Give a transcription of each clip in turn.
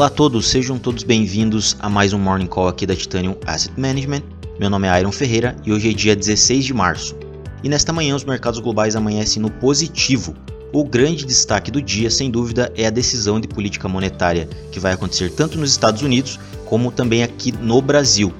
Olá a todos, sejam todos bem-vindos a mais um Morning Call aqui da Titanium Asset Management. Meu nome é Iron Ferreira e hoje é dia 16 de março. E nesta manhã os mercados globais amanhecem no positivo. O grande destaque do dia, sem dúvida, é a decisão de política monetária que vai acontecer tanto nos Estados Unidos como também aqui no Brasil.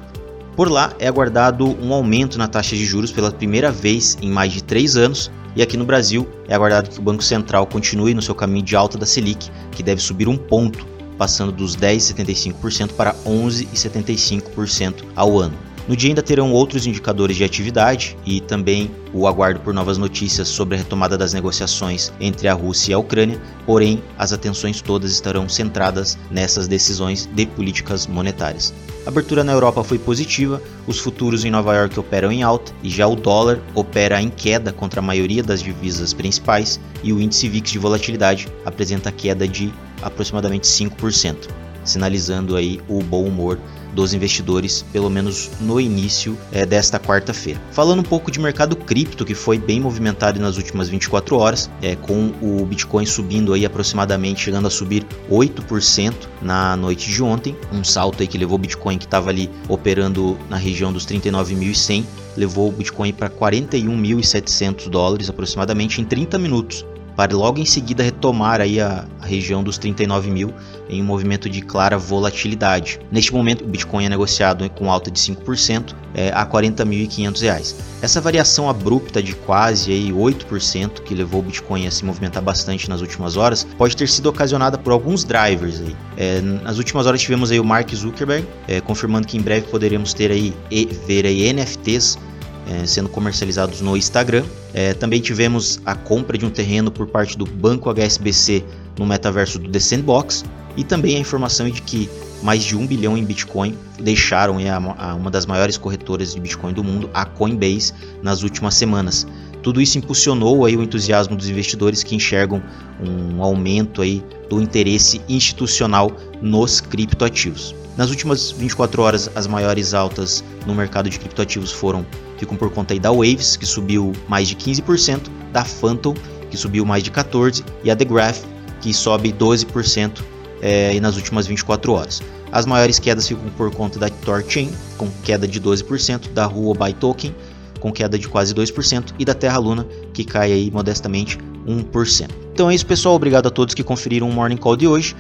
Por lá é aguardado um aumento na taxa de juros pela primeira vez em mais de três anos, e aqui no Brasil é aguardado que o Banco Central continue no seu caminho de alta da Selic, que deve subir um ponto passando dos 10,75% para 11,75% ao ano. No dia ainda terão outros indicadores de atividade e também o aguardo por novas notícias sobre a retomada das negociações entre a Rússia e a Ucrânia, porém as atenções todas estarão centradas nessas decisões de políticas monetárias. A abertura na Europa foi positiva, os futuros em Nova York operam em alta e já o dólar opera em queda contra a maioria das divisas principais e o índice VIX de volatilidade apresenta queda de aproximadamente 5%, sinalizando aí o bom humor dos investidores, pelo menos no início é, desta quarta-feira. Falando um pouco de mercado cripto, que foi bem movimentado nas últimas 24 horas, é, com o Bitcoin subindo aí aproximadamente, chegando a subir 8% na noite de ontem, um salto aí que levou o Bitcoin que estava ali operando na região dos 39.100 levou o Bitcoin para 41.700 dólares aproximadamente em 30 minutos para logo em seguida retomar aí a, a, região dos 39 mil em um movimento de clara volatilidade. Neste momento, o Bitcoin é negociado com alta de 5% é, a 40.500 reais. Essa variação abrupta de quase aí 8% que levou o Bitcoin a se movimentar bastante nas últimas horas pode ter sido ocasionada por alguns drivers. Aí. É, nas últimas horas tivemos aí o Mark Zuckerberg é, confirmando que em breve poderemos ter aí e ver aí NFTs é, sendo comercializados no Instagram. É, também tivemos a compra de um terreno por parte do Banco HSBC no metaverso do The Sandbox e também a informação de que mais de um bilhão em Bitcoin deixaram a, a uma das maiores corretoras de Bitcoin do mundo, a Coinbase, nas últimas semanas. Tudo isso impulsionou aí o entusiasmo dos investidores que enxergam um aumento aí do interesse institucional nos criptoativos. Nas últimas 24 horas, as maiores altas no mercado de criptoativos foram ficam por conta da Waves, que subiu mais de 15%, da Phantom, que subiu mais de 14%, e a The Graph, que sobe 12% é, nas últimas 24 horas. As maiores quedas ficam por conta da Torchain, com queda de 12%, da Huobi Token, com queda de quase 2%, e da Terra Luna, que cai aí modestamente 1%. Então é isso, pessoal. Obrigado a todos que conferiram o Morning Call de hoje.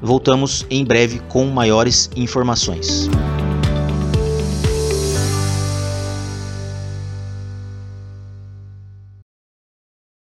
Voltamos em breve com maiores informações.